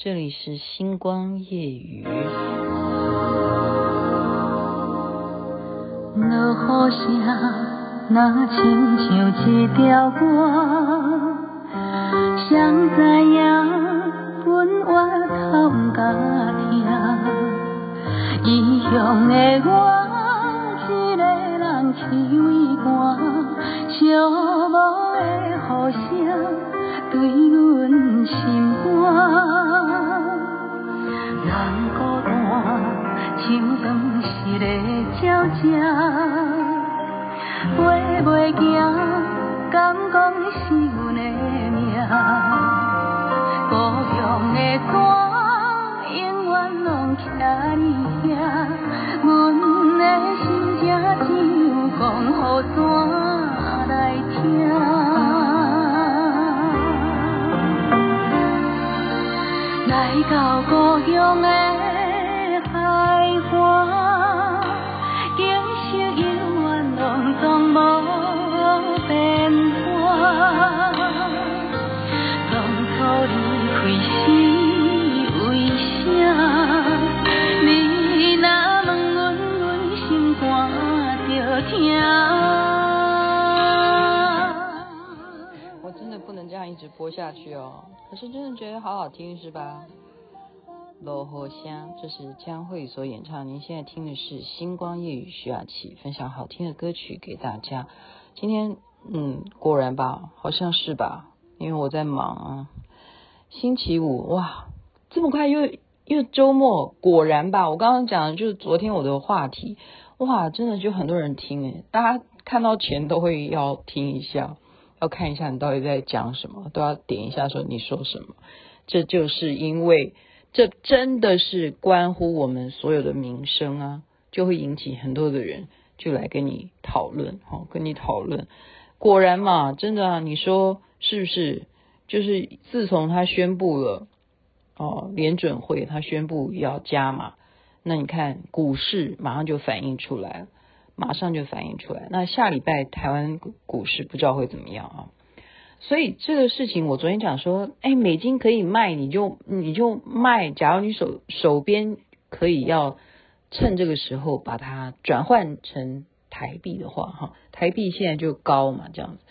这里是星光夜雨。落雨声若亲像一条歌，谁知影阮怨透毋敢听，异乡的我，一个人凄乡的歌，永远拢徛你遐，阮的心情只有讲予山来听。来到故乡的播下去哦。可是真的觉得好好听，是吧？落雨声，这是江慧所演唱。您现在听的是《星光夜雨》，徐雅琪分享好听的歌曲给大家。今天，嗯，果然吧，好像是吧？因为我在忙啊。星期五，哇，这么快又又周末，果然吧？我刚刚讲的就是昨天我的话题，哇，真的就很多人听诶，大家看到钱都会要听一下。要看一下你到底在讲什么，都要点一下说你说什么。这就是因为这真的是关乎我们所有的民生啊，就会引起很多的人就来跟你讨论，好，跟你讨论。果然嘛，真的啊，你说是不是？就是自从他宣布了哦，联准会他宣布要加码，那你看股市马上就反映出来了。马上就反映出来。那下礼拜台湾股市不知道会怎么样啊？所以这个事情，我昨天讲说，哎，美金可以卖，你就你就卖。假如你手手边可以要趁这个时候把它转换成台币的话，哈，台币现在就高嘛，这样子。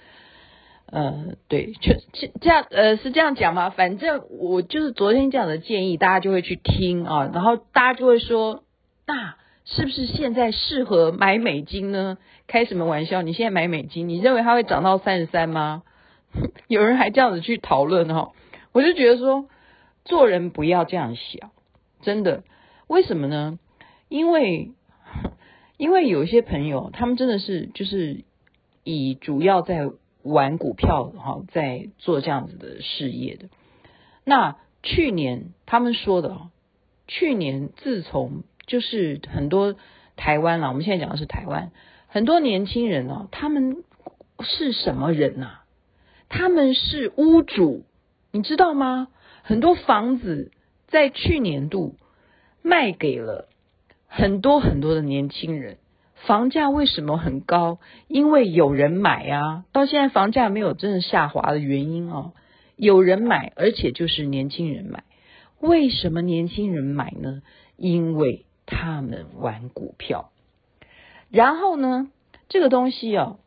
呃，对，就这这样，呃，是这样讲吗？反正我就是昨天这样的建议，大家就会去听啊，然后大家就会说，那。是不是现在适合买美金呢？开什么玩笑？你现在买美金，你认为它会涨到三十三吗？有人还这样子去讨论哈，我就觉得说，做人不要这样想，真的。为什么呢？因为因为有一些朋友，他们真的是就是以主要在玩股票哈，在做这样子的事业的。那去年他们说的，去年自从。就是很多台湾啦，我们现在讲的是台湾，很多年轻人哦，他们是什么人呐？他们是屋主，你知道吗？很多房子在去年度卖给了很多很多的年轻人，房价为什么很高？因为有人买啊，到现在房价没有真的下滑的原因哦，有人买，而且就是年轻人买。为什么年轻人买呢？因为他们玩股票，然后呢，这个东西啊，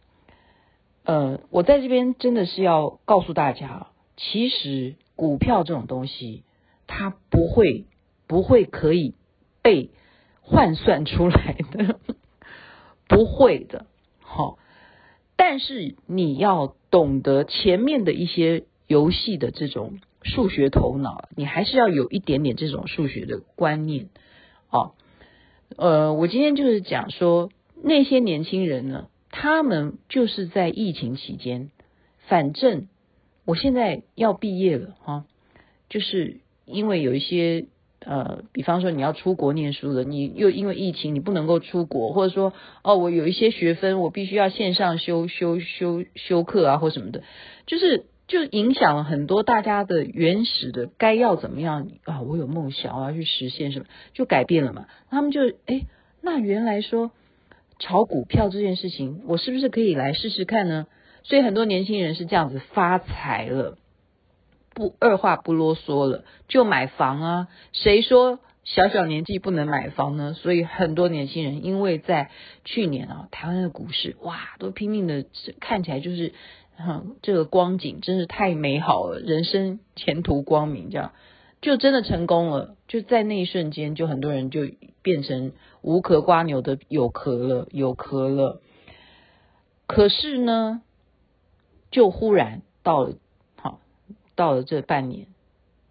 呃，我在这边真的是要告诉大家，其实股票这种东西，它不会不会可以被换算出来的，不会的，好，但是你要懂得前面的一些游戏的这种数学头脑，你还是要有一点点这种数学的观念，啊。呃，我今天就是讲说那些年轻人呢，他们就是在疫情期间，反正我现在要毕业了哈，就是因为有一些呃，比方说你要出国念书的，你又因为疫情你不能够出国，或者说哦，我有一些学分我必须要线上修修修修课啊或什么的，就是。就影响了很多大家的原始的该要怎么样啊？我有梦想，我要去实现什么，就改变了嘛。他们就哎，那原来说炒股票这件事情，我是不是可以来试试看呢？所以很多年轻人是这样子发财了。不二话不啰嗦了，就买房啊！谁说小小年纪不能买房呢？所以很多年轻人因为在去年啊，台湾的股市哇，都拼命的，看起来就是，嗯，这个光景真是太美好了，人生前途光明，这样就真的成功了。就在那一瞬间，就很多人就变成无壳瓜牛的有壳了，有壳了。可是呢，就忽然到了。好到了这半年，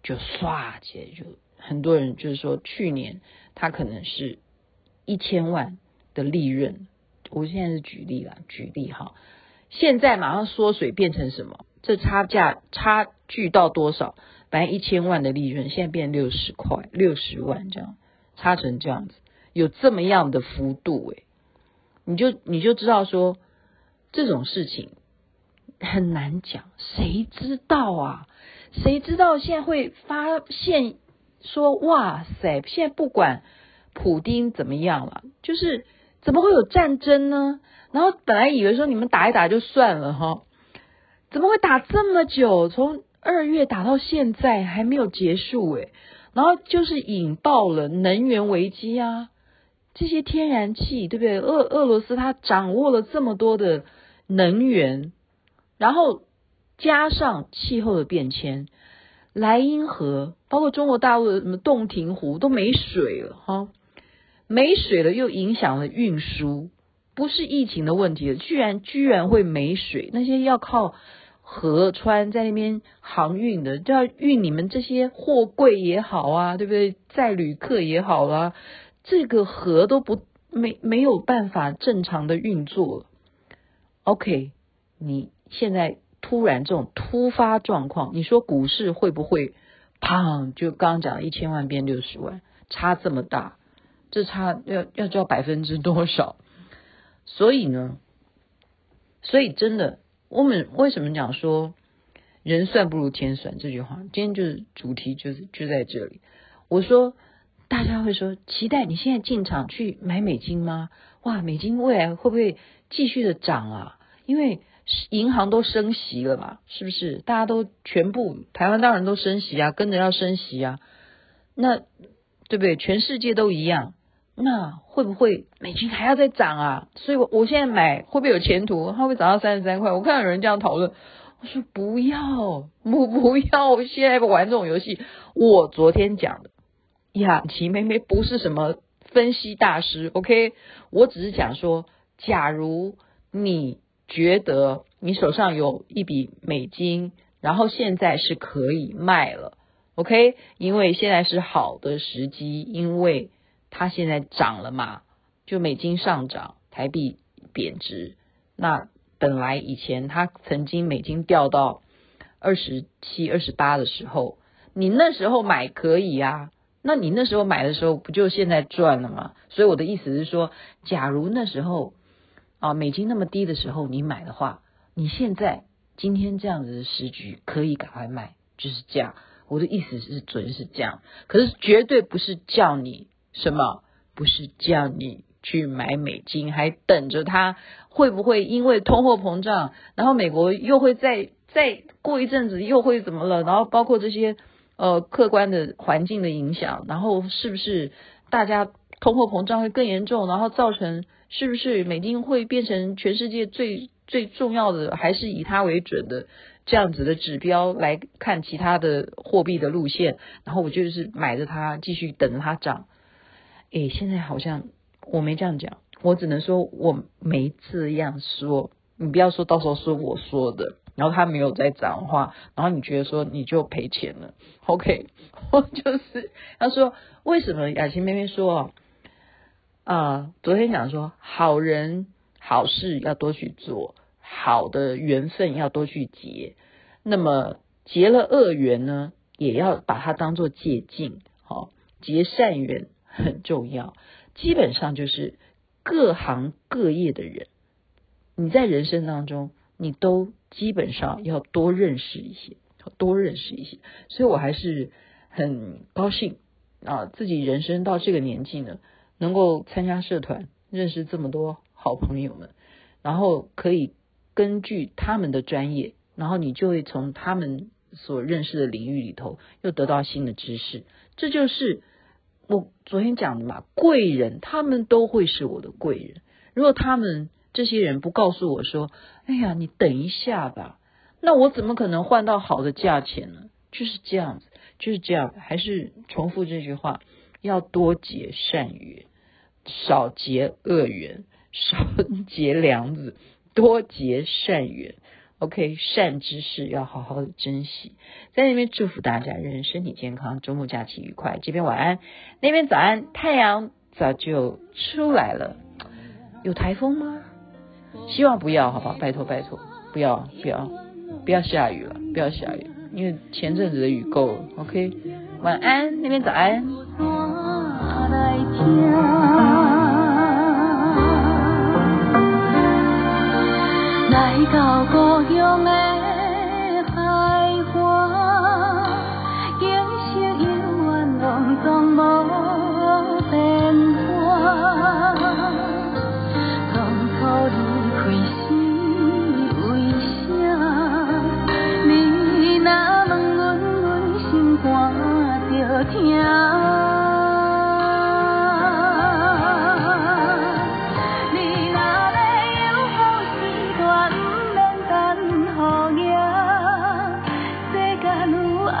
就唰起来，就很多人就是说，去年他可能是一千万的利润，我现在是举例啦，举例哈，现在马上缩水变成什么？这差价差距到多少？本来一千万的利润，现在变六十块、六十万这样，差成这样子，有这么样的幅度诶，你就你就知道说这种事情。很难讲，谁知道啊？谁知道现在会发现说哇塞，现在不管普丁怎么样了，就是怎么会有战争呢？然后本来以为说你们打一打就算了哈，怎么会打这么久？从二月打到现在还没有结束诶，然后就是引爆了能源危机啊，这些天然气对不对？俄俄罗斯它掌握了这么多的能源。然后加上气候的变迁，莱茵河包括中国大陆的什么洞庭湖都没水了哈，没水了又影响了运输，不是疫情的问题了，居然居然会没水，那些要靠河川在那边航运的，就要运你们这些货柜也好啊，对不对？载旅客也好啊，这个河都不没没有办法正常的运作。OK，你。现在突然这种突发状况，你说股市会不会砰？就刚刚讲一千万变六十万，差这么大，这差要要交百分之多少？所以呢，所以真的，我们为什么讲说人算不如天算这句话？今天就是主题，就是就在这里。我说大家会说期待你现在进场去买美金吗？哇，美金未来会不会继续的涨啊？因为银行都升息了嘛，是不是？大家都全部台湾当然都升息啊，跟着要升息啊。那对不对？全世界都一样。那会不会美金还要再涨啊？所以我我现在买会不会有前途？它会会涨到三十三块？我看到有人这样讨论，我说不要，不不要，我现在不玩这种游戏。我昨天讲的，雅琪妹妹不是什么分析大师，OK？我只是讲说，假如你。觉得你手上有一笔美金，然后现在是可以卖了，OK？因为现在是好的时机，因为它现在涨了嘛，就美金上涨，台币贬值。那本来以前它曾经美金掉到二十七、二十八的时候，你那时候买可以啊，那你那时候买的时候不就现在赚了吗？所以我的意思是说，假如那时候。啊，美金那么低的时候你买的话，你现在今天这样子的时局可以赶快卖，就是这样。我的意思是准是这样，可是绝对不是叫你什么，不是叫你去买美金，还等着它会不会因为通货膨胀，然后美国又会再再过一阵子又会怎么了？然后包括这些呃客观的环境的影响，然后是不是大家通货膨胀会更严重，然后造成。是不是美金会变成全世界最最重要的，还是以它为准的这样子的指标来看其他的货币的路线？然后我就是买着它，继续等着它涨。诶，现在好像我没这样讲，我只能说我没这样说。你不要说到时候是我说的，然后他没有再讲话，然后你觉得说你就赔钱了。OK，我就是他说为什么雅琪妹妹说啊、呃，昨天讲说，好人好事要多去做，好的缘分要多去结。那么结了恶缘呢，也要把它当做借镜。好、哦，结善缘很重要。基本上就是各行各业的人，你在人生当中，你都基本上要多认识一些，多认识一些。所以我还是很高兴啊，自己人生到这个年纪呢。能够参加社团，认识这么多好朋友们，然后可以根据他们的专业，然后你就会从他们所认识的领域里头又得到新的知识。这就是我昨天讲的嘛，贵人他们都会是我的贵人。如果他们这些人不告诉我说：“哎呀，你等一下吧。”那我怎么可能换到好的价钱呢？就是这样子，就是这样。还是重复这句话：要多结善缘，少结恶缘，少 结梁子，多结善缘。OK，善知识要好好的珍惜。在那边祝福大家，人人身体健康，周末假期愉快。这边晚安，那边早安，太阳早就出来了。有台风吗？希望不要，好不好？拜托拜托，不要不要。不要下雨了，不要下雨，因为前阵子的雨够了。OK，晚安，那边早安。来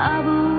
I will